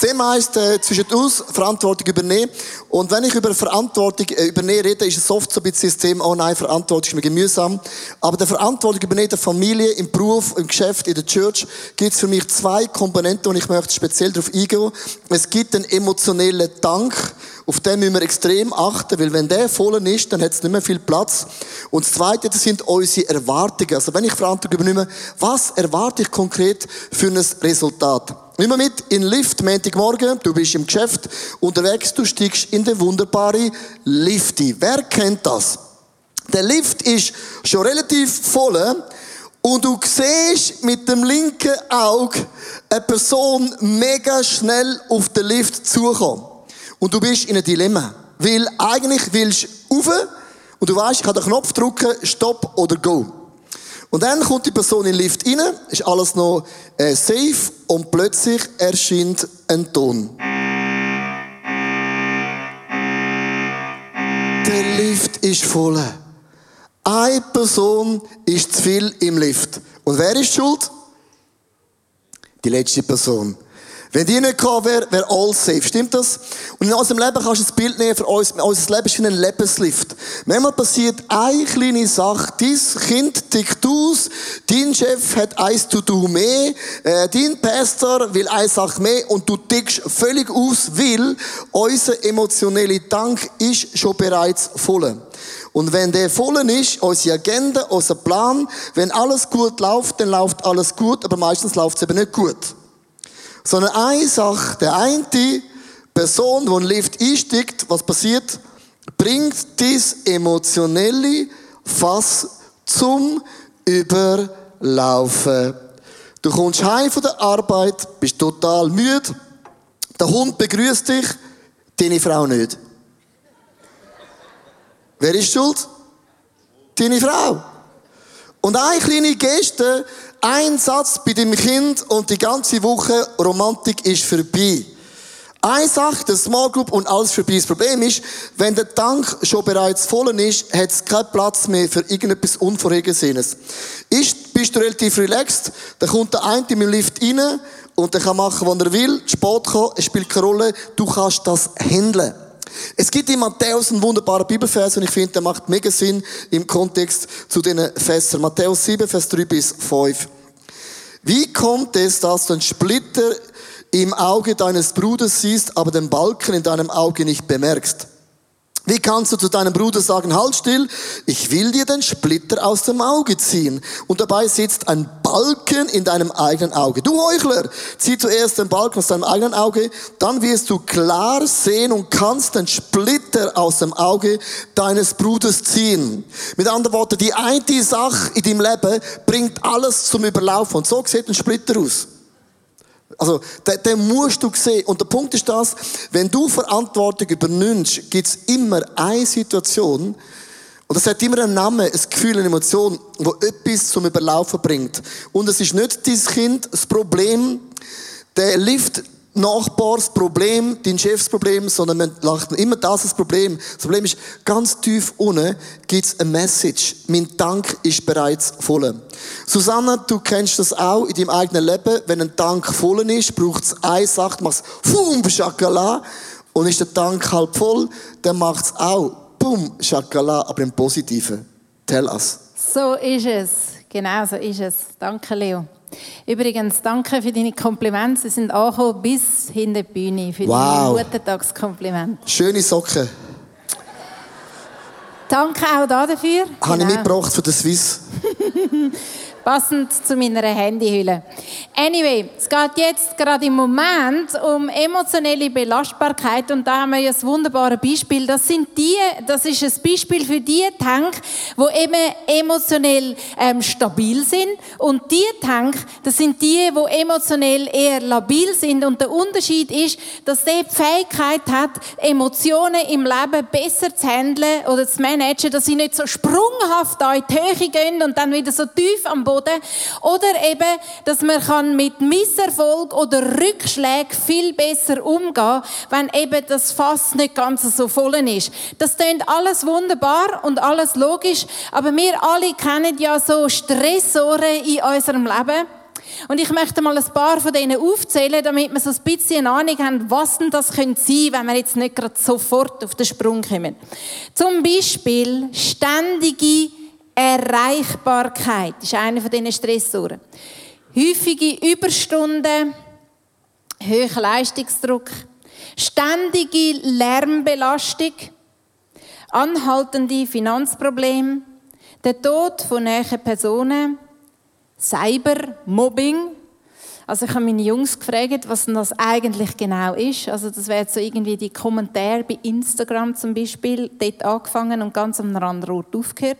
Das Thema heisst, äh, zwischen uns Verantwortung übernehmen. Und wenn ich über Verantwortung äh, übernehmen rede, ist es oft so ein bisschen das Thema, oh nein, Verantwortung ist mir gemühsam. Aber der Verantwortung übernehmen der Familie, im Beruf, im Geschäft, in der Church, gibt es für mich zwei Komponenten und ich möchte speziell darauf eingehen. Es gibt einen emotionellen Dank, auf den müssen wir extrem achten, weil wenn der voll ist, dann hat es nicht mehr viel Platz. Und das Zweite, das sind unsere Erwartungen. Also wenn ich Verantwortung übernehme, was erwarte ich konkret für ein Resultat? Nimm mal mit in den Lift, Montagmorgen, du bist im Geschäft unterwegs, du steigst in den wunderbaren Lift ein. Wer kennt das? Der Lift ist schon relativ voll und du siehst mit dem linken Auge eine Person mega schnell auf den Lift zukommen. Und du bist in einem Dilemma. Weil eigentlich willst du rauf und du weißt, ich kann den Knopf drücken, Stopp oder Go. Und dann kommt die Person in den Lift rein, ist alles noch äh, safe und plötzlich erscheint ein Ton. Der Lift ist voll. Eine Person ist zu viel im Lift. Und wer ist schuld? Die letzte Person. Wenn die nicht gehabt wäre, wäre alles safe. Stimmt das? Und in unserem Leben kannst du das Bild nehmen für uns. Unser Leben ist wie ein Lebenslift. Manchmal passiert eine kleine Sache. Dein Kind tickt aus. Dein Chef hat eins zu tun mehr. Äh, dein Pastor will eine Sache mehr. Und du tickst völlig aus, weil unser emotioneller Tank ist schon bereits voll. Und wenn der voll ist, unsere Agenda, unser Plan, wenn alles gut läuft, dann läuft alles gut, aber meistens läuft es eben nicht gut. Sondern eine Sache, der eine Person, die in den Lift einsteigt, was passiert? Bringt dies emotionelle Fass zum Überlaufen. Du kommst heim von der Arbeit, bist total müde. Der Hund begrüßt dich, deine Frau nicht. Wer ist schuld? Deine Frau. Und eine kleine Geste ein Satz bei dem Kind und die ganze Woche Romantik ist vorbei. Eine Sache, der Small Group und alles vorbei. Das Problem ist, wenn der Tank schon bereits voll ist, hat es keinen Platz mehr für irgendetwas Unvorhergesehenes. Ist, bist du relativ relaxed, dann kommt der eine im Lift rein und der kann machen, was er will, Sport kommen, es spielt keine Rolle, du kannst das handeln. Es gibt in Matthäus einen wunderbaren Bibelvers und ich finde, der macht mega Sinn im Kontext zu den Fässern. Matthäus 7, Vers 3 bis 5. Wie kommt es, dass du einen Splitter im Auge deines Bruders siehst, aber den Balken in deinem Auge nicht bemerkst? Wie kannst du zu deinem Bruder sagen, halt still, ich will dir den Splitter aus dem Auge ziehen. Und dabei sitzt ein Balken in deinem eigenen Auge. Du Heuchler, zieh zuerst den Balken aus deinem eigenen Auge, dann wirst du klar sehen und kannst den Splitter aus dem Auge deines Bruders ziehen. Mit anderen Worten, die eine Sache in deinem Leben bringt alles zum Überlaufen. Und so sieht ein Splitter aus. Also, den, den musst du sehen. Und der Punkt ist das, wenn du Verantwortung übernimmst, gibt es immer eine Situation, und das hat immer einen Namen, ein Gefühl, eine Emotion, wo etwas zum Überlaufen bringt. Und es ist nicht dein Kind das Problem, der Lift Nachbarsproblem, dein Chefsproblem, sondern man lacht immer das das Problem. Das Problem ist, ganz tief unten gibt es eine Message. Mein Tank ist bereits voll. Susanne, du kennst das auch in deinem eigenen Leben. Wenn ein Tank voll ist, braucht es eine Sache, machst Fum, Schakala. Und ist der Tank halb voll, dann macht es auch Bum, Schakala, aber im Positiven. Tell us. So ist es. Genau so ist es. Danke, Leo. Übrigens, danke für deine Komplimente. Sie sind angekommen bis hinter die Bühne für wow. deine Muttertagskomplimente. Schöne Socken. Danke auch dafür. Habe genau. ich mitgebracht von der Swiss. passend zu meiner Handyhülle. Anyway, es geht jetzt gerade im Moment um emotionelle Belastbarkeit und da haben wir das wunderbare Beispiel. Das sind die, das ist ein Beispiel für die Tank, wo eben emotionell ähm, stabil sind und die Tank, das sind die, wo emotionell eher labil sind und der Unterschied ist, dass der die Fähigkeit hat, Emotionen im Leben besser zu handeln oder zu managen, dass sie nicht so sprunghaft da in die Höhe gehen und dann wieder so tief am Boden Boden. Oder eben, dass man kann mit Misserfolg oder Rückschlägen viel besser umgehen, wenn eben das Fass nicht ganz so voll ist. Das klingt alles wunderbar und alles logisch, aber wir alle kennen ja so Stressoren in unserem Leben. Und ich möchte mal ein paar von denen aufzählen, damit wir so ein bisschen eine Ahnung haben, was denn das könnte sein, wenn wir jetzt nicht gerade sofort auf den Sprung kommen. Zum Beispiel ständige Erreichbarkeit ist einer von diesen Stressoren. Häufige Überstunden, hoher Leistungsdruck, ständige Lärmbelastung, anhaltende Finanzprobleme, der Tod von näheren Personen, Cybermobbing. Also ich habe meine Jungs gefragt, was denn das eigentlich genau ist. Also das wäre so irgendwie die Kommentare bei Instagram zum Beispiel, dort angefangen und ganz an einem anderen Ort aufgehört.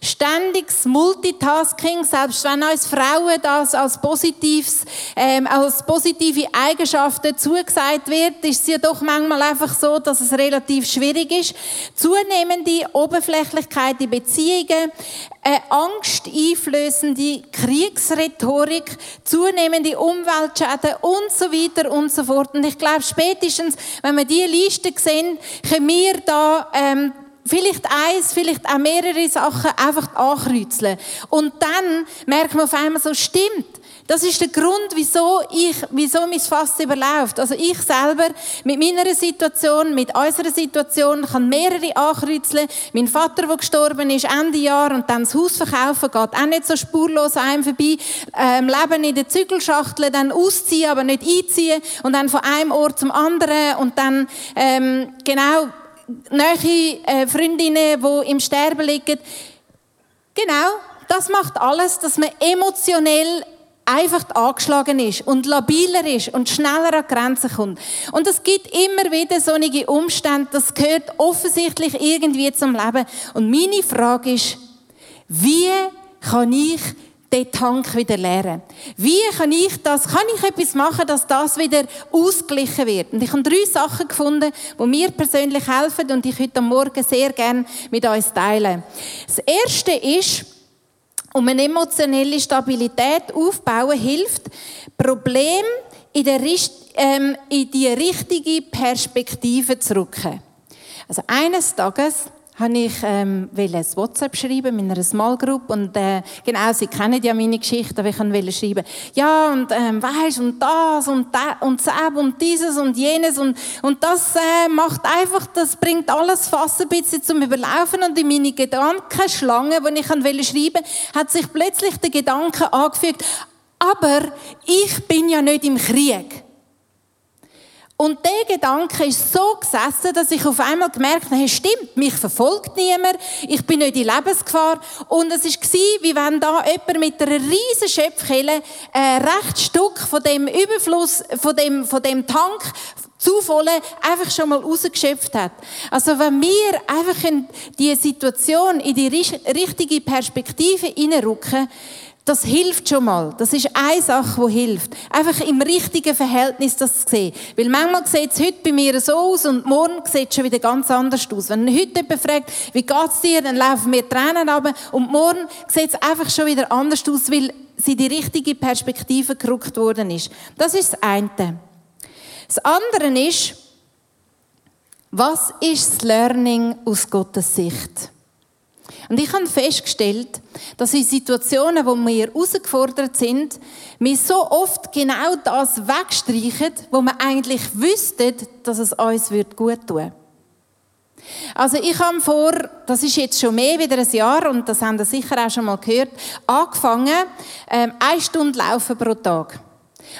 Ständiges Multitasking, selbst wenn uns Frauen das als, positives, ähm, als positive Eigenschaften zugesagt wird, ist es ja doch manchmal einfach so, dass es relativ schwierig ist. Zunehmende Oberflächlichkeit in Beziehungen, eine angsteinflößende Kriegsrhetorik, zunehmende Umweltschäden und so weiter und so fort. Und ich glaube, spätestens, wenn wir diese Liste sehen, können wir da ähm, vielleicht eins, vielleicht auch mehrere Sachen einfach ankreuzeln. Und dann merkt man auf einmal so, stimmt, das ist der Grund, wieso ich, wieso mein Fass überläuft. Also ich selber mit meiner Situation, mit unserer Situation, kann mehrere ankreuzeln. Mein Vater, der gestorben ist, Ende Jahr und dann das Haus verkaufen, geht auch nicht so spurlos einem vorbei. Ähm, Leben in der Zügelschachtel, dann ausziehen, aber nicht einziehen und dann von einem Ort zum anderen und dann ähm, genau nahe äh, Freundinnen, die im Sterben liegen. Genau, das macht alles, dass man emotionell einfach angeschlagen ist und labiler ist und schneller an Grenzen kommt. Und es gibt immer wieder solche Umstände, das gehört offensichtlich irgendwie zum Leben. Und meine Frage ist, wie kann ich den Tank wieder leeren. Wie kann ich das, kann ich etwas machen, dass das wieder ausgeglichen wird? Und ich habe drei Sachen gefunden, die mir persönlich helfen und ich heute Morgen sehr gerne mit uns teilen. Das erste ist, um eine emotionelle Stabilität aufbauen hilft, Problem in, der, ähm, in die richtige Perspektive zu rücken. Also eines Tages habe ich ähm, ein WhatsApp schreiben mit einer Small Group und äh, genau, sie kennen ja meine Geschichte, aber ich wollte schreiben, ja und ähm, weißt und das und das und das und dieses und jenes und, und das äh, macht einfach, das bringt alles fast ein bisschen zum Überlaufen und in meine Gedankenschlange, die ich wollte schreiben, hat sich plötzlich der Gedanke angefügt, aber ich bin ja nicht im Krieg. Und der Gedanke ist so gesessen, dass ich auf einmal gemerkt habe, stimmt, mich verfolgt niemand, ich bin nicht in Lebensgefahr. Und es war wie wenn da jemand mit einer riesen Schöpfkelle ein rechts Stück von dem Überfluss, von dem, von dem Tank zu voll einfach schon mal rausgeschöpft hat. Also wenn wir einfach in die Situation in die richtige Perspektive hineinrücken, das hilft schon mal. Das ist eine Sache, die hilft. Einfach im richtigen Verhältnis das zu sehen. Weil manchmal sieht es heute bei mir so aus und morgen sieht es schon wieder ganz anders aus. Wenn heute jemand fragt, wie geht es dir, dann laufen mir Tränen ab und morgen sieht es einfach schon wieder anders aus, weil sie die richtige Perspektive gerückt worden ist. Das ist das eine. Das andere ist, was ist das Learning aus Gottes Sicht? Und ich habe festgestellt, dass in Situationen, wo wir herausgefordert sind, wir so oft genau das wegstreichen, wo wir eigentlich wüssten, dass es uns gut tun würde. Also ich habe vor, das ist jetzt schon mehr wieder ein Jahr und das haben Sie sicher auch schon mal gehört, angefangen, ähm, eine Stunde laufen pro Tag.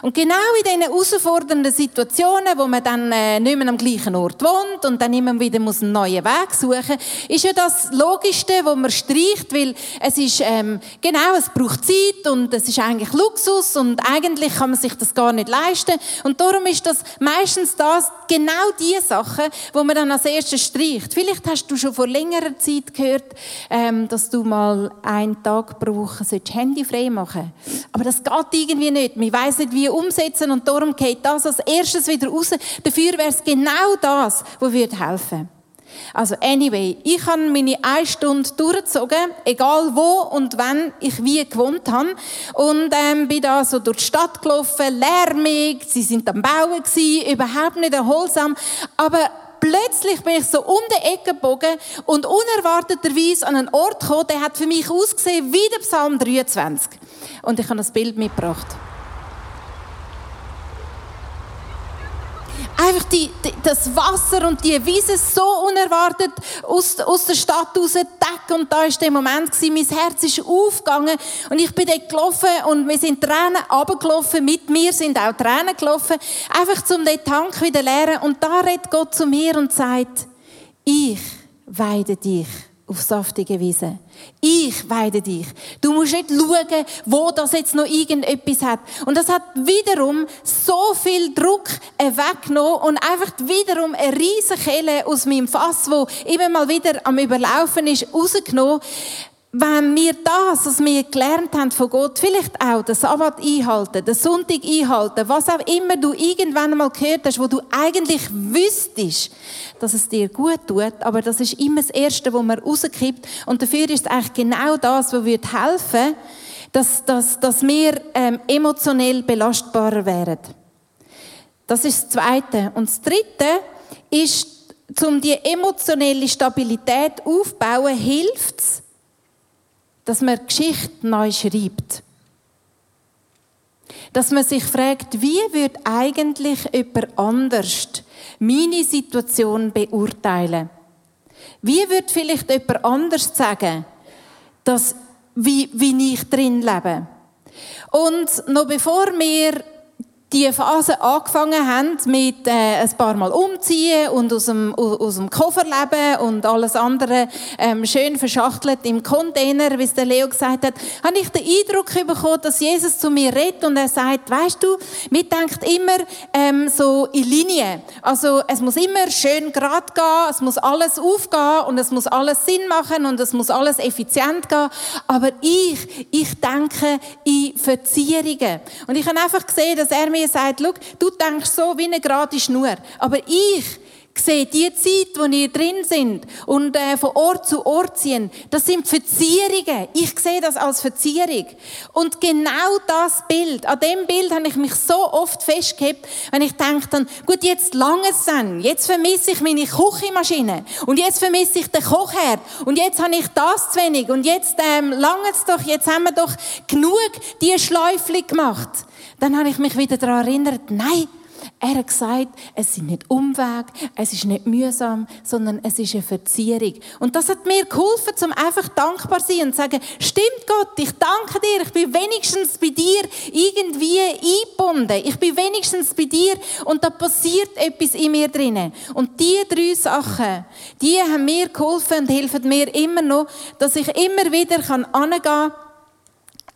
Und genau in diesen herausfordernden Situationen, wo man dann äh, nicht mehr am gleichen Ort wohnt und dann immer wieder muss einen neuen Weg suchen, ist ja das Logischste, wo man streicht, weil es ist, ähm, genau, es braucht Zeit und es ist eigentlich Luxus und eigentlich kann man sich das gar nicht leisten. Und darum ist das meistens das, genau die Sachen, wo man dann als erstes streicht. Vielleicht hast du schon vor längerer Zeit gehört, ähm, dass du mal einen Tag pro Woche Handy frei machen Aber das geht irgendwie nicht. Man weiss nicht, wie umsetzen und darum geht das als erstes wieder raus. Dafür wäre es genau das, was würde helfen. Also anyway, ich habe meine eine Stunde durchgezogen, egal wo und wann ich wie gewohnt habe. Und ähm, bin da so durch die Stadt gelaufen, lärmig, sie sind am Bauen gewesen, überhaupt nicht erholsam. Aber plötzlich bin ich so um die Ecke gebogen und unerwarteterweise an einen Ort gekommen, der hat für mich ausgesehen wie der Psalm 23. Und ich habe das Bild mitgebracht. Einfach die, die, das Wasser und die Wiese so unerwartet aus, aus der Stadt raus. Und da ist der Moment gewesen, mein Herz ist aufgegangen und ich bin dort gelaufen und wir sind Tränen runtergelaufen. Mit mir sind auch Tränen gelaufen. Einfach zum den Tank wieder leeren. Und da redet Gott zu mir und sagt, ich weide dich auf saftige Wiese. Ich weide dich. Du musst nicht schauen, wo das jetzt noch irgendetwas hat. Und das hat wiederum so viel Druck weggenommen und einfach wiederum eine riesige Kelle aus meinem Fass, wo immer mal wieder am Überlaufen ist, rausgenommen wenn wir das, was wir gelernt haben von Gott, vielleicht auch den Sabbat einhalten, den Sonntag einhalten, was auch immer du irgendwann einmal gehört hast, wo du eigentlich wüsstest, dass es dir gut tut, aber das ist immer das Erste, wo man rauskippt. Und dafür ist es eigentlich genau das, was wird helfen, dass, dass, dass wir ähm, emotionell belastbarer werden. Das ist das Zweite. Und das Dritte ist, um die emotionelle Stabilität aufzubauen, hilft es, dass man Geschichte neu schreibt. Dass man sich fragt, wie wird eigentlich jemand anders meine Situation beurteilen? Wie wird vielleicht jemand anders sagen, dass, wie, wie ich drin lebe? Und noch bevor wir die Phase angefangen haben mit äh, ein paar Mal umziehen und aus dem, aus dem Koffer leben und alles andere ähm, schön verschachtelt im Container, wie es der Leo gesagt hat, habe ich den Eindruck bekommen, dass Jesus zu mir redet und er sagt, weißt du, mir denkt immer ähm, so in Linie. Also es muss immer schön gerade gehen, es muss alles aufgehen und es muss alles Sinn machen und es muss alles effizient gehen. Aber ich, ich denke in Verzierungen. Und ich habe einfach gesehen, dass er mir mir sagt, Schau, du denkst so wie eine gerade Schnur, aber ich sehe die Zeit, wo ihr drin sind und äh, von Ort zu Ort ziehen, das sind Verzierungen. Ich sehe das als Verzierung. Und genau das Bild, an dem Bild habe ich mich so oft festgehabt, wenn ich denke dann, gut, jetzt lange es dann, jetzt vermisse ich meine Küchenmaschine und jetzt vermisse ich den Kochherd und jetzt habe ich das zu wenig und jetzt ähm, lange es doch, jetzt haben wir doch genug die Schläufchen gemacht. Dann habe ich mich wieder daran erinnert, nein, er hat gesagt, es sind nicht Umweg, es ist nicht mühsam, sondern es ist eine Verzierung. Und das hat mir geholfen, um einfach dankbar zu sein und zu sagen, stimmt Gott, ich danke dir, ich bin wenigstens bei dir irgendwie eingebunden. Ich bin wenigstans bei dir und da passiert etwas in mir drinnen. Und diese drei Sachen, die haben mir geholfen und helfen mir immer noch, dass ich immer wieder angehen kann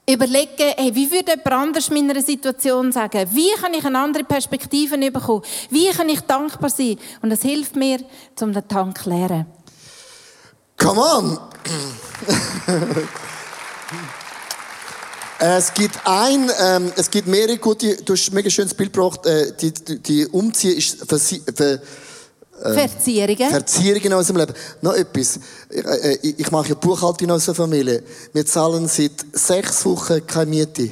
überlegen, hey, wie würde jemand anders meiner Situation sagen? Wie kann ich eine andere Perspektive bekommen? Wie kann ich dankbar sein? Und das hilft mir, um den Tank zu leeren. Come on! es gibt ein, ähm, es gibt mehrere gute, du hast ein mega schönes Bild gebracht, äh, die, die, die Umziehen ist für, für äh, Verzierungen. Verzierungen aus dem Leben. Noch etwas. Ich, äh, ich mache ja Buchhaltung in unserer Familie. Wir zahlen seit sechs Wochen keine Miete.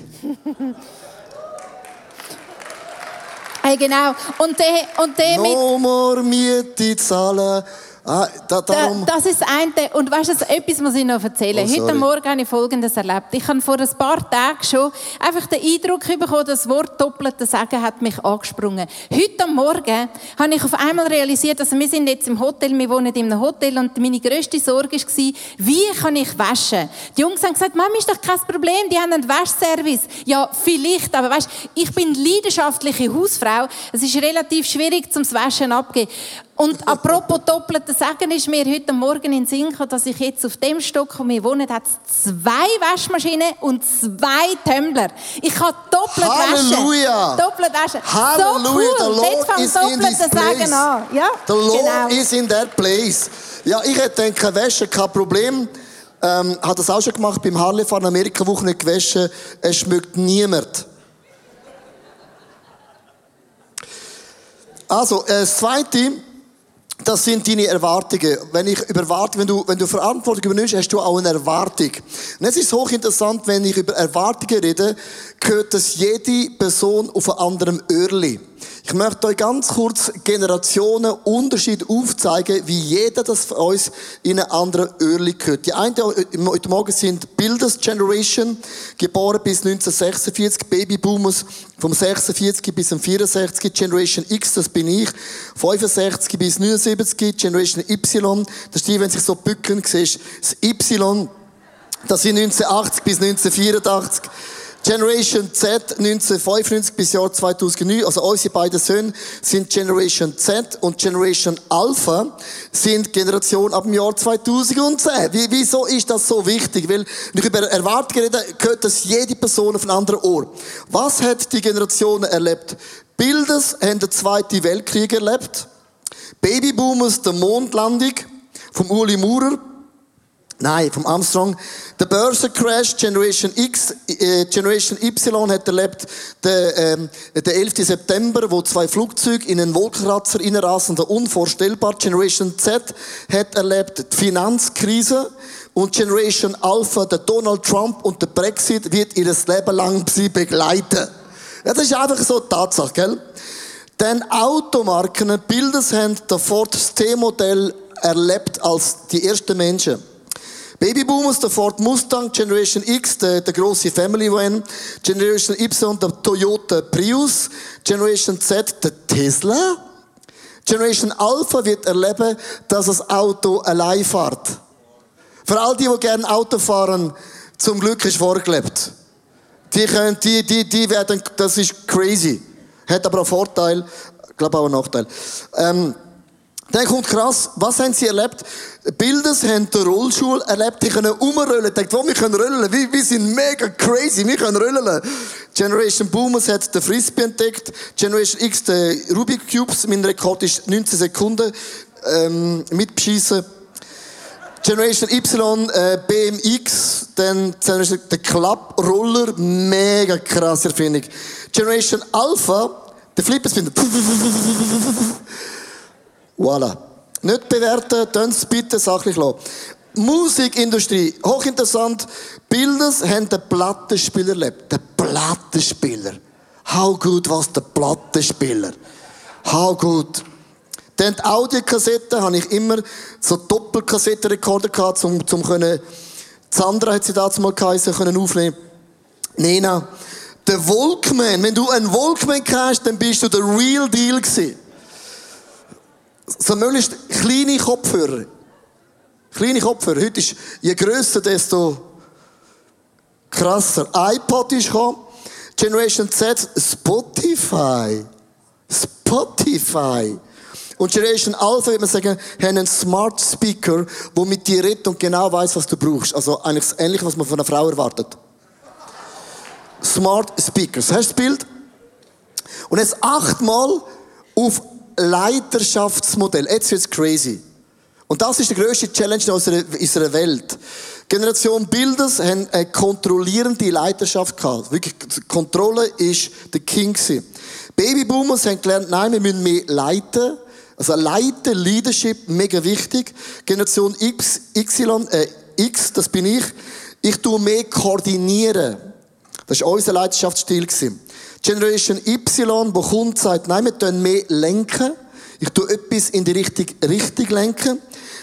hey, genau. Und der, und der no mit... more Miete zahlen. Ah, da, darum. Da, das ist eine. Und weißt du, etwas muss ich noch erzählen. Oh, Heute Morgen habe ich Folgendes erlebt. Ich habe vor ein paar Tagen schon einfach den Eindruck bekommen, das Wort doppelte Sagen hat mich angesprungen. Heute Morgen habe ich auf einmal realisiert, also wir sind jetzt im Hotel, wir wohnen in einem Hotel und meine grösste Sorge war, wie kann ich waschen? Die Jungs haben gesagt, Mami, ist doch kein Problem, die haben einen Waschservice. Ja, vielleicht, aber weißt, ich bin leidenschaftliche Hausfrau. Es ist relativ schwierig zum Waschen abgeben. Und apropos doppeltes Sagen ist mir heute Morgen in Sinn gekommen, dass ich jetzt auf dem Stock, wo wir wohnen, hat zwei Waschmaschinen und zwei Tumbler. Ich kann doppelt Halleluja. waschen. Doppelt waschen. Halleluja. So cool. Is in this Sagen an. Ja, The Lord genau. is in that place. Ja, ich hätte denken, Wäsche kein Problem. Ähm, hat das auch schon gemacht beim Harley-Fahren Amerika Woche nicht gewaschen. Es schmeckt niemand. Also, äh, das Zweite, das sind deine Erwartungen. Wenn ich über Erwartungen, wenn du, wenn du Verantwortung übernimmst, hast du auch eine Erwartung. Und es ist hochinteressant, wenn ich über Erwartungen rede, gehört das jede Person auf einem anderen Öhrli. Ich möchte euch ganz kurz Generationen Unterschied aufzeigen, wie jeder das von uns in einen anderen Öhrli gehört. Die einen heute Morgen sind Builders Generation, geboren bis 1946, Babyboomers vom 46 bis 64, Generation X, das bin ich, 65 bis 79, Generation Y, das ist die, wenn sich so bücken, siehst das Y, das sind 1980 bis 1984. Generation Z 1995 bis Jahr 2009, also unsere beiden Söhne sind Generation Z und Generation Alpha sind Generation ab dem Jahr 2010. Wie, wieso ist das so wichtig? Weil, wenn ich über Erwartungen rede, gehört das jede Person auf ein anderes Ohr. Was hat die Generation erlebt? Bilders haben den Zweiten Weltkrieg erlebt. Babyboomers, der Mondlandung vom Uli Maurer. Nein, vom Armstrong. Der Börsencrash Generation X, äh, Generation Y hat erlebt der, ähm, der 11. September, wo zwei Flugzeuge in einen Wolkenkratzer reinrasen, unvorstellbar. Generation Z hat erlebt die Finanzkrise und Generation Alpha, der Donald Trump und der Brexit wird ihr Leben lang sie begleiten. Ja, das ist einfach so eine Tatsache, gell? Denn Automarken, Bilders haben der Ford T-Modell erlebt als die ersten Menschen. Babyboomers, der Ford Mustang, Generation X, der, der große Family Van, Generation Y, der Toyota Prius, Generation Z, der Tesla. Generation Alpha wird erleben, dass das Auto allein fährt. Für all die, die gerne Auto fahren, zum Glück ist vorgelebt. Die können, die, die, die werden, das ist crazy. Hat aber auch Vorteil, glaube auch einen Nachteil. Ähm, dann kommt krass, was haben sie erlebt? Bilders haben den Rollstuhl erlebt, die können umrollen. Denkt, wo, wir können rollen. Wir, wir sind mega crazy, wir können rollen. Generation Boomers hat den Frisbee entdeckt. Generation X den Rubik Cubes. Mein Rekord ist 19 Sekunden ähm, mitbeschießen. Generation Y, äh, BMX, dann Generation, der Klapproller, mega krass Erfindung. Generation Alpha, der Flipperspinner. Voilà. Nicht bewerten, tun es bitte sachlich lassen. Musikindustrie, hochinteressant. Bilders haben den Plattenspieler erlebt. Den Plattenspieler. How good was der Plattenspieler? How good. Dann die Audiokassette habe ich immer so Doppelkassettenrekorder gehabt, um, zum können, Sandra hat sie damals mal geheißen, können aufnehmen. Nena. Der Walkman. Wenn du einen Walkman hast, dann bist du der Real Deal gewesen so möglichst kleine Kopfhörer. Kleine Kopfhörer. Heute ist, je grösser, desto krasser. iPod ist gekommen. Generation Z, Spotify. Spotify. Und Generation Alpha, würde man sagen, haben einen Smart Speaker, der mit dir redet und genau weiß, was du brauchst. Also eigentlich das Ähnliche, was man von einer Frau erwartet. Smart Speakers. Hast du das Bild? Und jetzt achtmal auf Leiterschaftsmodell. Jetzt wird's crazy. Und das ist die grösste Challenge in unserer, unserer Welt. Generation Bilders haben eine kontrollierende Leiterschaft gehabt. Wirklich, Kontrolle ist der King. Babyboomers haben gelernt, nein, wir müssen mehr leiten. Also leiten, Leadership, mega wichtig. Generation X, Y, äh, X, das bin ich. Ich tue mehr koordinieren. Das war unser Leiterschaftsstil. Gewesen. Generation Y, wo kommt, sagt, nein, wir tun mehr lenken. Ich tue etwas in die richtige Richtung lenken.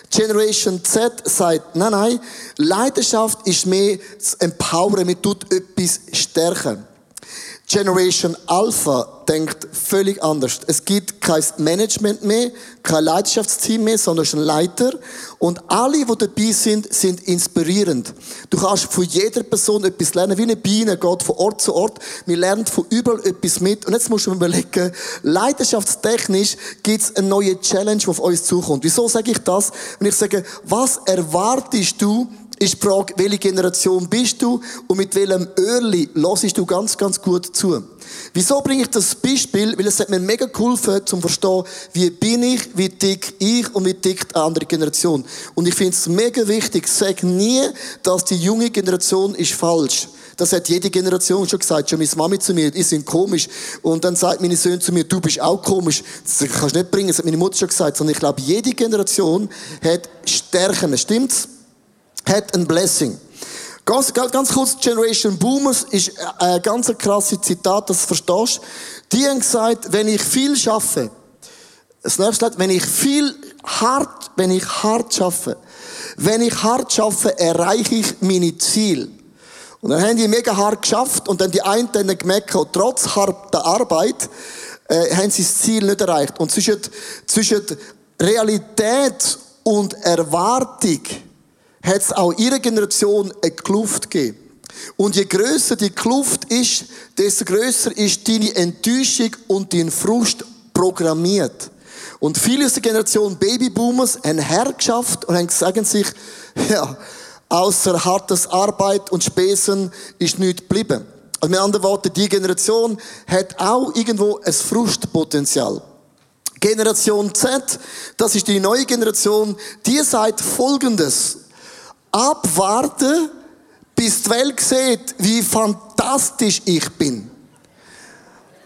Generation Z sagt, nein, nein, Leidenschaft ist mehr das Empowern, wir tut etwas stärken. Generation Alpha denkt völlig anders. Es gibt kein Management mehr, kein Leidenschaftsteam mehr, sondern ein Leiter. Und alle, die dabei sind, sind inspirierend. Du kannst von jeder Person etwas lernen, wie eine Biene geht von Ort zu Ort. Wir lernen von überall etwas mit. Und jetzt musst du mir überlegen, leidenschaftstechnisch gibt es eine neue Challenge, die auf uns zukommt. Wieso sage ich das? Wenn ich sage, was erwartest du ist die Frage, welche Generation bist du und mit welchem Öhrli hörst du ganz, ganz gut zu. Wieso bringe ich das Beispiel? Weil es hat mir mega geholfen, zum verstehen, wie bin ich, wie dick ich und wie dick die andere Generation. Und ich finde es mega wichtig, sag nie, dass die junge Generation ist falsch. Das hat jede Generation schon gesagt. Schon meine Mami zu mir, die sind komisch. Und dann sagt meine Söhne zu mir, du bist auch komisch. Das kannst du nicht bringen, das hat meine Mutter schon gesagt. Sondern ich glaube, jede Generation hat Stärken. Stimmt's? Hat ein Blessing. Ganz, ganz kurz, Generation Boomers ist ein ganz krasses Zitat, das du verstehst. Die haben gesagt, wenn ich viel schaffe, das nächste, wenn ich viel hart, wenn ich hart schaffe, wenn ich hart schaffe, erreiche ich meine Ziel. Und dann haben die mega hart geschafft und dann die einen dann gemerkt, trotz harter Arbeit, äh, haben sie das Ziel nicht erreicht. Und zwischen, zwischen Realität und Erwartung hat es auch ihrer Generation eine Kluft gegeben. Und je größer die Kluft ist, desto größer ist deine Enttäuschung und dein Frust programmiert. Und viele aus der Generation Babyboomers haben hergeschafft und sagen sich, ja, außer hartes Arbeit und Spesen ist nichts geblieben. Also mit anderen Worten, die Generation hat auch irgendwo ein Frustpotenzial. Generation Z, das ist die neue Generation, die sagt Folgendes. Abwarten, bis die Welt sieht, wie fantastisch ich bin.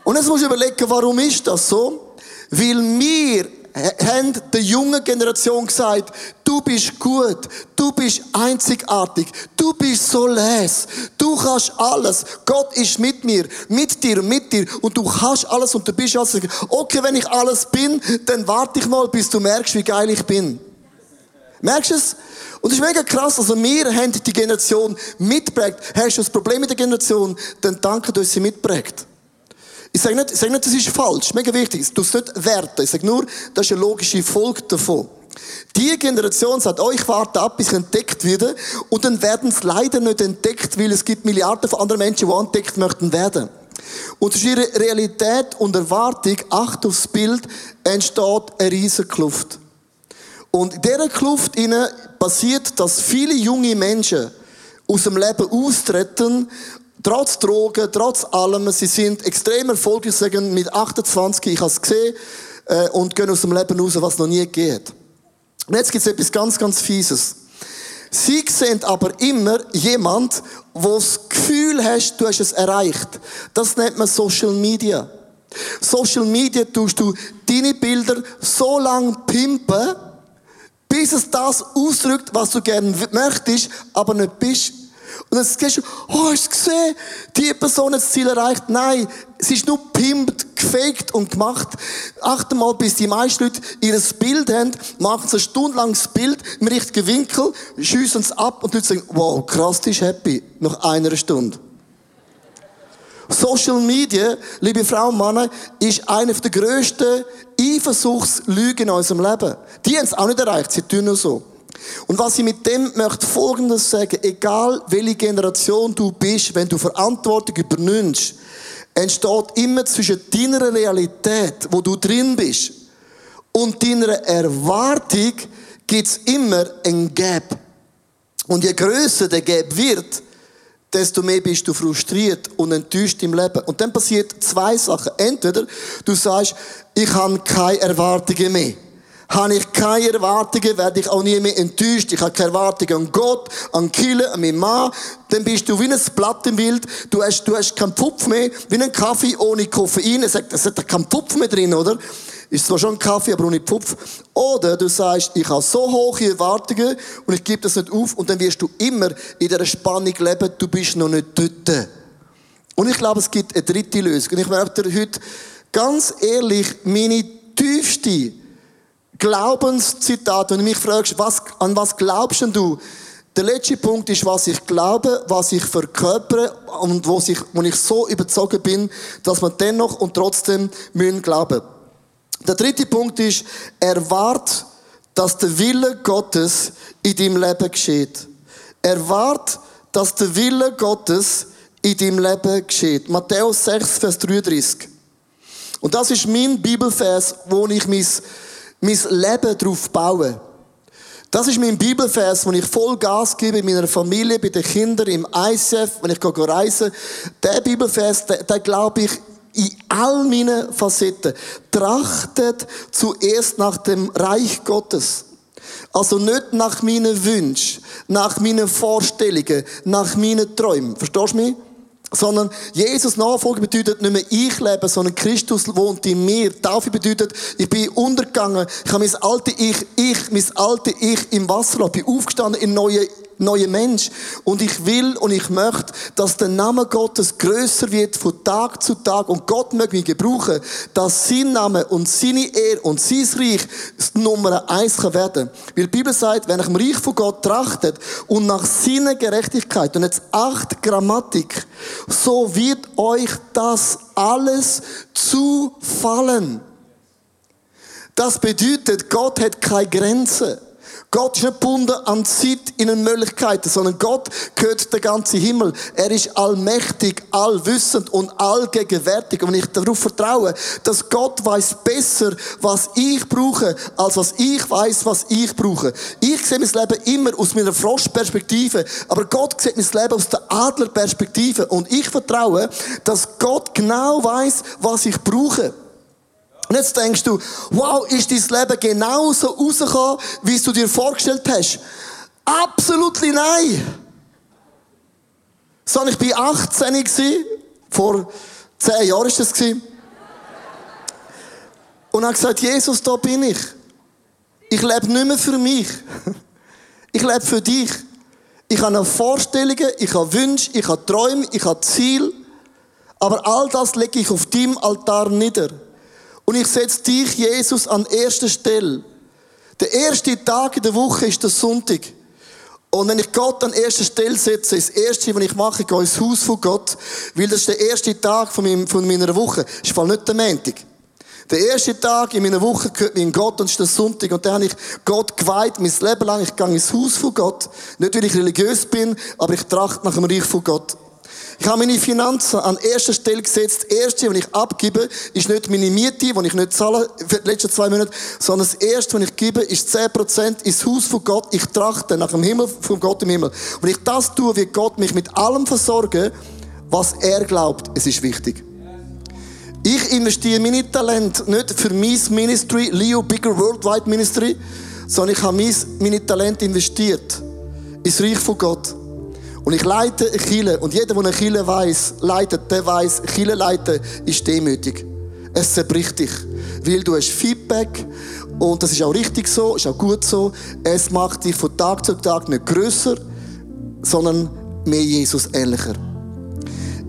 Und jetzt muss ich überlegen, warum ist das so? Weil wir haben der jungen Generation gesagt, du bist gut, du bist einzigartig, du bist so les, du kannst alles, Gott ist mit mir, mit dir, mit dir und du kannst alles und du bist alles. Okay, wenn ich alles bin, dann warte ich mal, bis du merkst, wie geil ich bin. Merkst du es? Und das ist mega krass. Also wir haben die Generation mitprägt. Hast du das Problem mit der Generation, dann danke, dass sie mitprägt. Ich sage nicht, ich sage nicht, das ist falsch. Mega wichtig. Du musst nicht werten. Ich sage nur, das ist eine logische Folge davon. Die Generation sagt, oh, ich warte ab, bis ich entdeckt werde. Und dann werden es leider nicht entdeckt, weil es gibt Milliarden von anderen Menschen, die entdeckt möchten werden. Und zwischen ihrer Realität und Erwartung, acht aufs Bild, entsteht eine riesige Kluft. Und in dieser Kluft passiert, dass viele junge Menschen aus dem Leben austreten Trotz Drogen, trotz allem, sie sind extrem erfolgreich, sagen mit 28, ich habe es gesehen, äh, und gehen aus dem Leben raus, was noch nie geht. Und jetzt gibt es etwas ganz, ganz Fieses. Sie sehen aber immer jemand, wo das Gefühl hast, du hast es erreicht. Das nennt man Social Media. Social Media tust du deine Bilder so lang pimpen, bis es das ausdrückt, was du gerne möchtest, aber nicht bist. Und dann siehst du, oh, hast du gesehen? Die Person hat das Ziel erreicht. Nein, es ist nur pimpt, gefaked und gemacht. Achte mal, bis die meisten Leute ihr Bild haben, machen sie ein stundenlanges Bild im richtigen Winkel, schiessen es ab und die Leute sagen, wow, krass, die ist happy. Nach einer Stunde. Social Media, liebe Frauen und Männer, ist eine der grössten Eifersuchtslügen in unserem Leben. Die haben es auch nicht erreicht, sie tun nur so. Und was ich mit dem möchte Folgendes sagen, egal welche Generation du bist, wenn du Verantwortung übernimmst, entsteht immer zwischen deiner Realität, wo du drin bist, und deiner Erwartung gibt's immer ein Gap. Und je größer der Gap wird, desto mehr bist du frustriert und enttäuscht im Leben. Und dann passiert zwei Sachen. Entweder du sagst, ich habe keine Erwartungen mehr habe ich keine Erwartungen, werde ich auch nie mehr enttäuscht. Ich habe keine Erwartungen an Gott, an Kille, an meinen Mann. Dann bist du wie ein Blatt im Wild. Du hast, du hast keinen Pupf mehr, wie ein Kaffee ohne Koffein. Er sagt, es hat keinen Pupf mehr drin, oder? Ist zwar schon Kaffee, aber ohne Pupf. Oder du sagst, ich habe so hohe Erwartungen und ich gebe das nicht auf und dann wirst du immer in dieser Spannung leben, du bist noch nicht dort. Und ich glaube, es gibt eine dritte Lösung. Und ich möchte dir heute ganz ehrlich meine tiefste Glaubenszitat, wenn du mich fragst, was, an was glaubst du? Der letzte Punkt ist, was ich glaube, was ich verkörpere und wo ich, wo ich so überzogen bin, dass man dennoch und trotzdem müssen glauben. Der dritte Punkt ist, erwart, dass der Wille Gottes in deinem Leben geschieht. Erwart, dass der Wille Gottes in deinem Leben geschieht. Matthäus 6, Vers 33. Und das ist mein Bibelvers, wo ich mein mein Leben darauf bauen. Das ist mein Bibelvers, wo ich voll Gas gebe in meiner Familie, bei den Kindern, im ICF, wenn ich gehe reisen. Der Bibelvers, der, der glaube ich in all meinen Facetten. Trachtet zuerst nach dem Reich Gottes. Also nicht nach meinen Wünschen, nach meinen Vorstellungen, nach meinen Träumen. Verstehst du mich? sondern Jesus Nachfolge bedeutet nicht mehr ich lebe, sondern Christus wohnt in mir. Taufe bedeutet, ich bin untergegangen, ich habe mein alte Ich, ich, mein alte Ich im Wasser, ich bin aufgestanden in neue neuer Mensch. Und ich will und ich möchte, dass der Name Gottes größer wird von Tag zu Tag und Gott möge mich gebrauchen, dass sein Name und seine Ehre und sein Reich das Nummer eins kann werden. Weil die Bibel sagt, wenn ich im Reich von Gott trachtet und nach seiner Gerechtigkeit und jetzt acht Grammatik, so wird euch das alles zufallen. Das bedeutet, Gott hat keine Grenzen. Gott ist nicht gebunden an Zeit in den Möglichkeiten, sondern Gott gehört der ganze Himmel. Er ist allmächtig, allwissend und allgegenwärtig. Und ich darauf vertraue, dass Gott weiß besser, was ich brauche, als was ich weiß, was ich brauche. Ich sehe mein Leben immer aus meiner Froschperspektive, aber Gott sieht mein Leben aus der Adlerperspektive. Und ich vertraue, dass Gott genau weiß, was ich brauche. Und jetzt denkst du, wow, ist dein Leben genauso rausgekommen, wie du dir vorgestellt hast? Absolut nein. So, ich war 18 vor 10 Jahren war das. Und habe gesagt, Jesus, da bin ich. Ich lebe nicht mehr für mich. Ich lebe für dich. Ich habe Vorstellungen, ich habe Wünsche, ich habe Träume, ich habe Ziele. Aber all das lege ich auf deinem Altar nieder. Und ich setze dich, Jesus, an erster Stelle. Der erste Tag in der Woche ist der Sonntag. Und wenn ich Gott an erster Stelle setze, ist das erste, was ich mache, ich gehe ins Haus von Gott, weil das ist der erste Tag von, meinem, von meiner Woche. Das ist nicht der Montag. Der erste Tag in meiner Woche gehört mir in Gott und ist der Sonntag. Und dann habe ich Gott geweiht, mein Leben lang. Ich gehe ins Haus von Gott. Nicht, weil ich religiös bin, aber ich trachte nach dem Reich von Gott. Ich habe meine Finanzen an erster Stelle gesetzt. Das erste, was ich abgebe, ist nicht meine Miete, die ich nicht zahle für die letzten zwei Monate, sondern das erste, was ich gebe, ist 10% ins Haus von Gott. Ich trachte nach dem Himmel, von Gott im Himmel. Und ich das tue, wie Gott mich mit allem versorge, was er glaubt, es ist wichtig. Ich investiere meine Talente nicht für mein Ministry, Leo Bigger Worldwide Ministry, sondern ich habe meine Talente investiert ins Reich von Gott. Und ich leite eine. Und jeder, der eine Kille weiss, leitet, der weiss, Kille leiten ist demütig. Es zerbricht dich. Weil du hast Feedback. Und das ist auch richtig so, ist auch gut so. Es macht dich von Tag zu Tag nicht grösser, sondern mehr Jesus ähnlicher.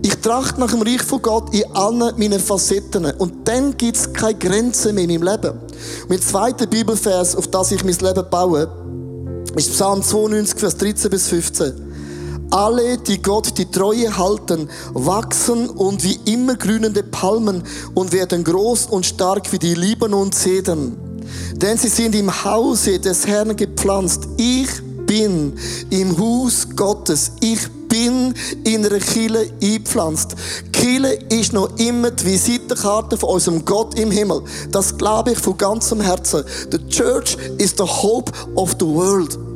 Ich trachte nach dem Reich von Gott in allen meinen Facetten. Und dann gibt es keine Grenzen mehr in meinem Leben. Mein zweiter Bibelvers, auf das ich mein Leben baue, ist Psalm 92, Vers 13 bis 15. Alle, die Gott die Treue halten, wachsen und wie immer grünende Palmen und werden groß und stark wie die Libanon-Zedern. Denn sie sind im Hause des Herrn gepflanzt. Ich bin im Haus Gottes. Ich bin in einer Kille eingepflanzt. Kille ist noch immer die Visitenkarte von unserem Gott im Himmel. Das glaube ich von ganzem Herzen. The church is the hope of the world.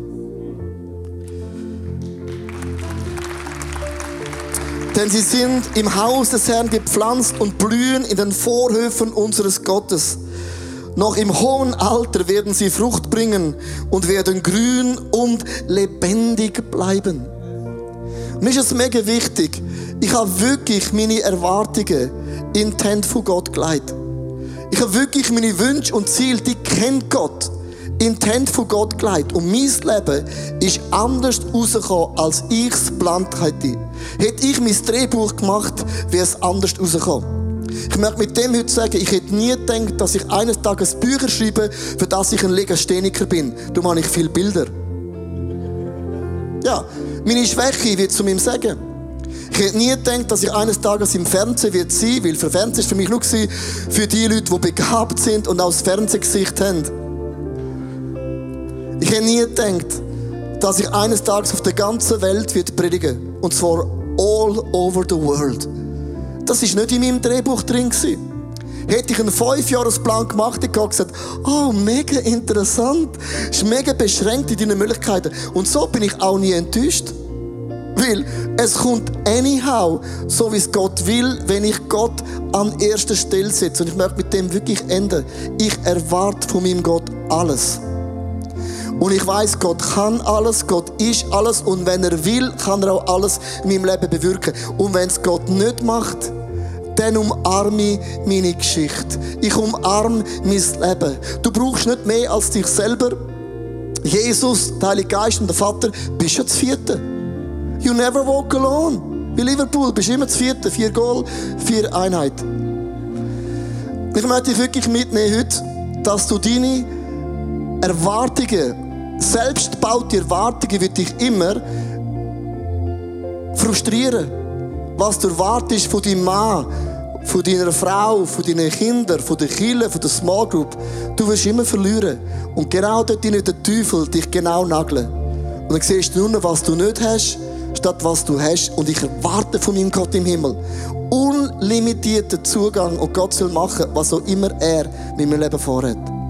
Denn sie sind im Haus des Herrn gepflanzt und blühen in den Vorhöfen unseres Gottes. Noch im hohen Alter werden sie Frucht bringen und werden grün und lebendig bleiben. Mir ist es mega wichtig. Ich habe wirklich meine Erwartungen intent von Gott geleitet. Ich habe wirklich meine Wünsche und Ziele, die kennt Gott. Intent von Gott geleitet. Und mein Leben ist anders rausgekommen, als ich es geplant hätte. Hätte ich mein Drehbuch gemacht, wäre es anders rausgekommen. Ich möchte mit dem heute sagen, ich hätte nie gedacht, dass ich eines Tages Bücher schreibe, für das ich ein Legastheniker bin. Du mache ich viele Bilder. Ja, meine Schwäche wird zu meinem Sagen. Ich hätte nie gedacht, dass ich eines Tages im Fernsehen wird sein, weil für Fernsehen ist für mich nur für die Leute, die begabt sind und auch das Fernsehgesicht haben. Ich hätte nie gedacht, dass ich eines Tages auf der ganzen Welt wird predigen. Und zwar all over the world. Das ist nicht in meinem Drehbuch drin gewesen. Hätte ich einen Fünfjahresplan gemacht, hätte ich gesagt, oh, mega interessant. Ist mega beschränkt in deinen Möglichkeiten. Und so bin ich auch nie enttäuscht. Weil es kommt anyhow, so wie es Gott will, wenn ich Gott an erster Stelle setze. Und ich möchte mit dem wirklich enden. Ich erwarte von meinem Gott alles. Und ich weiß, Gott kann alles, Gott ist alles und wenn er will, kann er auch alles in meinem Leben bewirken. Und wenn es Gott nicht macht, dann umarme ich meine Geschichte. Ich umarme mein Leben. Du brauchst nicht mehr als dich selber. Jesus, der Heilige Geist und der Vater, bist du das Vierte. You never walk alone. Wie Liverpool, bist immer das Vierte. Vier Goal, vier Einheit. Ich möchte dich wirklich mitnehmen heute, dass du deine Erwartungen, selbstbaute Erwartungen, wird dich immer frustrieren. Was du erwartest von deinem Mann, von deiner Frau, von deinen Kindern, von den Kindern, von der Small Group, du wirst immer verlieren. Und genau dort wird der Teufel dich genau nageln. Und dann siehst du nur, was du nicht hast, statt was du hast. Und ich erwarte von meinem Gott im Himmel unlimitierten Zugang und Gott soll machen, was auch immer er mit meinem Leben vorhat.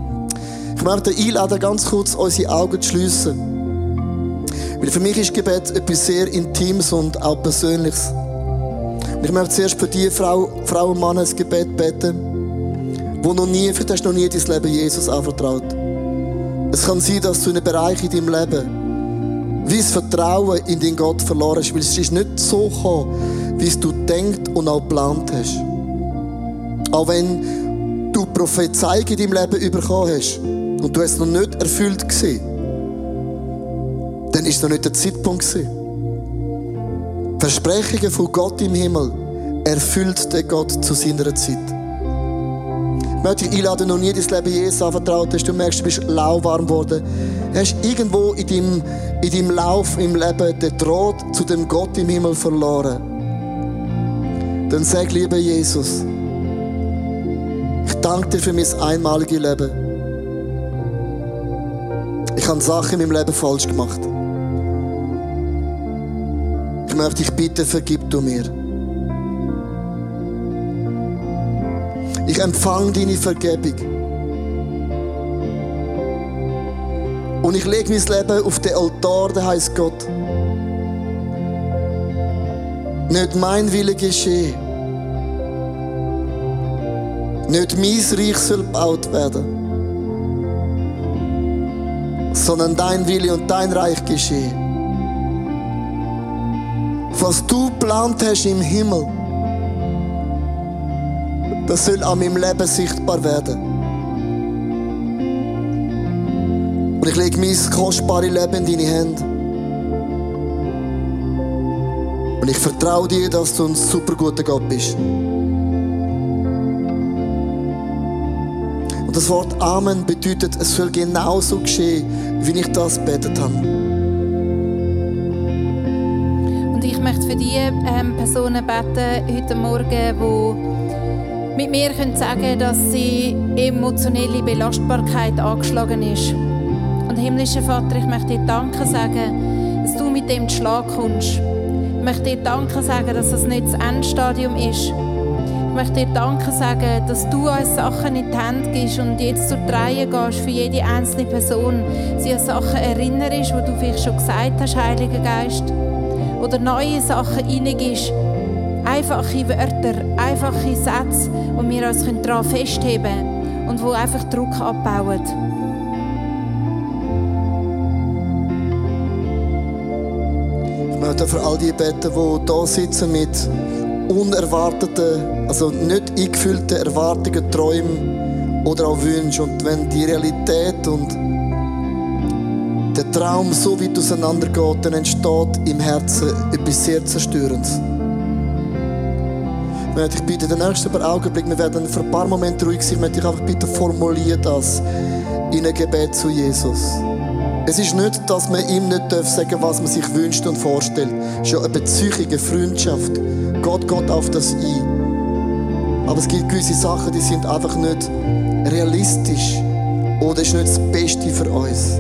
Ich möchte einladen, ganz kurz unsere Augen zu schliessen. Weil für mich ist Gebet etwas sehr Intimes und auch Persönliches. Ich möchte zuerst für die Frau, Frau und Mann ein Gebet beten, wo noch nie, hast du noch nie dein Leben Jesus anvertraut. Es kann sein, dass du in einem Bereich in deinem Leben wie das Vertrauen in den Gott verloren hast, weil es ist nicht so gekommen, wie es du denkt und auch geplant hast. Auch wenn du Prophezeiung in deinem Leben bekommen hast und du es noch nicht erfüllt gesehen, dann ist noch nicht der Zeitpunkt gewesen. Versprechungen von Gott im Himmel erfüllt der Gott zu seiner Zeit. Ich möchte dich einladen, noch nie dein Leben Jesus anvertraut hast. Du merkst, du bist lauwarm geworden. Hast irgendwo in deinem, in deinem Lauf im Leben den Draht zu dem Gott im Himmel verloren. Dann sag, lieber Jesus, ich danke dir für mein einmaliges Leben. Ich habe Sachen in meinem Leben falsch gemacht. Ich möchte dich bitten, vergib du mir. Ich empfange deine Vergebung. Und ich lege mein Leben auf den Altar, der heißt Gott. Nicht mein Wille geschehe. Nicht mein Reich soll gebaut werden. Sondern dein Wille und dein Reich geschehe was du geplant hast im Himmel, das soll an meinem Leben sichtbar werden. Und ich lege mein kostbares Leben in deine Hände. Und ich vertraue dir, dass du ein super guter Gott bist. Und das Wort Amen bedeutet, es soll genauso geschehen, wie ich das betet habe. möchte für die ähm, Personen beten heute Morgen, die mit mir können sagen dass sie emotionelle Belastbarkeit angeschlagen ist. Und himmlischer Vater, ich möchte dir Danke sagen, dass du mit dem Schlag kommst. Ich möchte dir Danke sagen, dass das nicht das Endstadium ist. Ich möchte dir Danke sagen, dass du uns Sachen in die Hände gibst und jetzt durch die Reihe gehst für jede einzelne Person. Sie an Sachen erinnerst, die du vielleicht schon gesagt hast, Heiliger Geist oder neue Sachen reingibst. Einfache Wörter, einfache Sätze, wo wir uns daran festheben können und wo einfach Druck abbauen. Ich möchte für all die beten, die hier sitzen mit unerwarteten, also nicht eingefüllten Erwartungen, Träumen oder auch Wünschen. Und wenn die Realität und der Traum so weit auseinandergeht, dann entsteht im Herzen etwas sehr Zerstörendes. Ich möchte dich bitten, den nächsten Augenblick, wir werden für ein paar Momente ruhig sein, ich möchte dich einfach bitten, formuliere das in ein Gebet zu Jesus. Es ist nicht, dass man ihm nicht sagen darf, was man sich wünscht und vorstellt. Es ist ja eine Beziehung, Freundschaft. Gott geht auf das ein. Aber es gibt gewisse Sachen, die sind einfach nicht realistisch. Oder ist nicht das Beste für uns.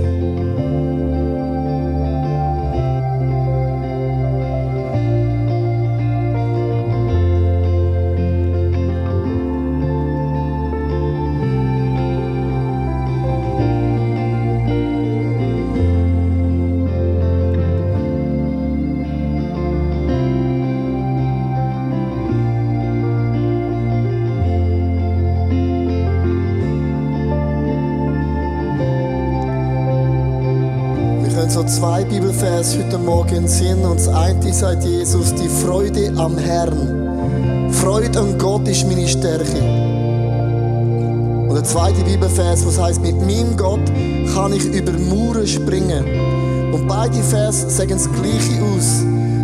Zwei Bibelvers heute Morgen sind. Und das eine sagt Jesus, die Freude am Herrn. Freude an Gott ist meine Stärke. Und der zweite Bibelvers, was heißt, mit meinem Gott kann ich über Mauern springen. Und beide Vers sagen das Gleiche aus.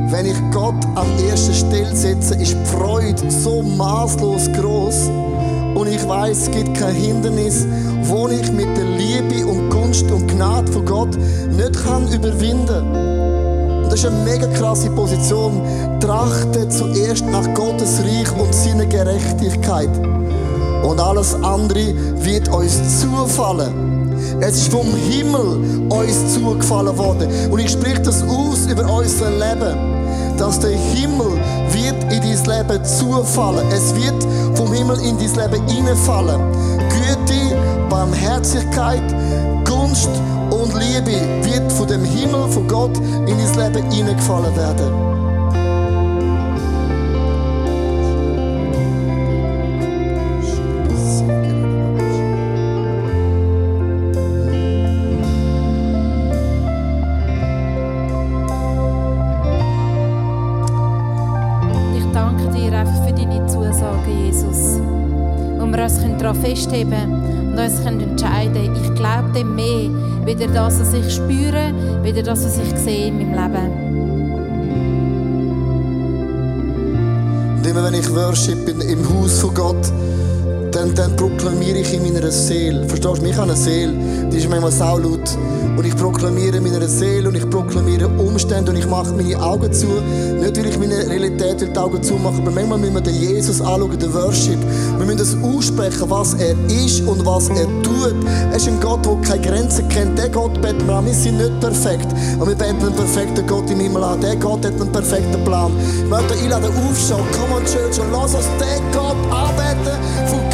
Wenn ich Gott an erster Stelle setze, ist die Freude so maßlos groß. Und ich weiß, es gibt kein Hindernis, wo ich mit der Gunst und Gnade von Gott nicht kann überwinden. Und das ist eine mega krasse Position. Trachte zuerst nach Gottes Reich und seiner Gerechtigkeit. Und alles andere wird uns zufallen. Es ist vom Himmel uns zugefallen worden. Und ich spreche das aus über unser Leben dass der Himmel wird in dein Leben zufallen. Es wird vom Himmel in dein Leben hineinfallen. Güte, Barmherzigkeit, Gunst und Liebe wird von dem Himmel, von Gott in dein Leben hineingefallen werden. festheben und uns entscheiden können, ich glaube dem mehr, wieder das, was ich spüre, wieder das, was ich sehe in meinem Leben. Und immer wenn ich worship im Haus von Gott, dann, dann proklamiere ich in meiner Seele. Verstehst du? Ich habe eine Seele, die ist manchmal saulaut. Und ich proklamiere meiner Seele und ich proklamiere Umstände und ich mache meine Augen zu. Nicht, weil ich meine Realität die Augen zumache, aber manchmal müssen wir den Jesus anschauen, den Worship. Wir müssen das aussprechen, was er ist und was er tut. Er ist ein Gott, der keine Grenzen kennt. Der Gott beten wir an. Wir sind nicht perfekt. Aber wir beten einen perfekten Gott im Himmel an. Der Gott hat einen perfekten Plan. Ich möchte einladen, aufschauen. Come on, Church, und lass uns den Gott arbeiten von.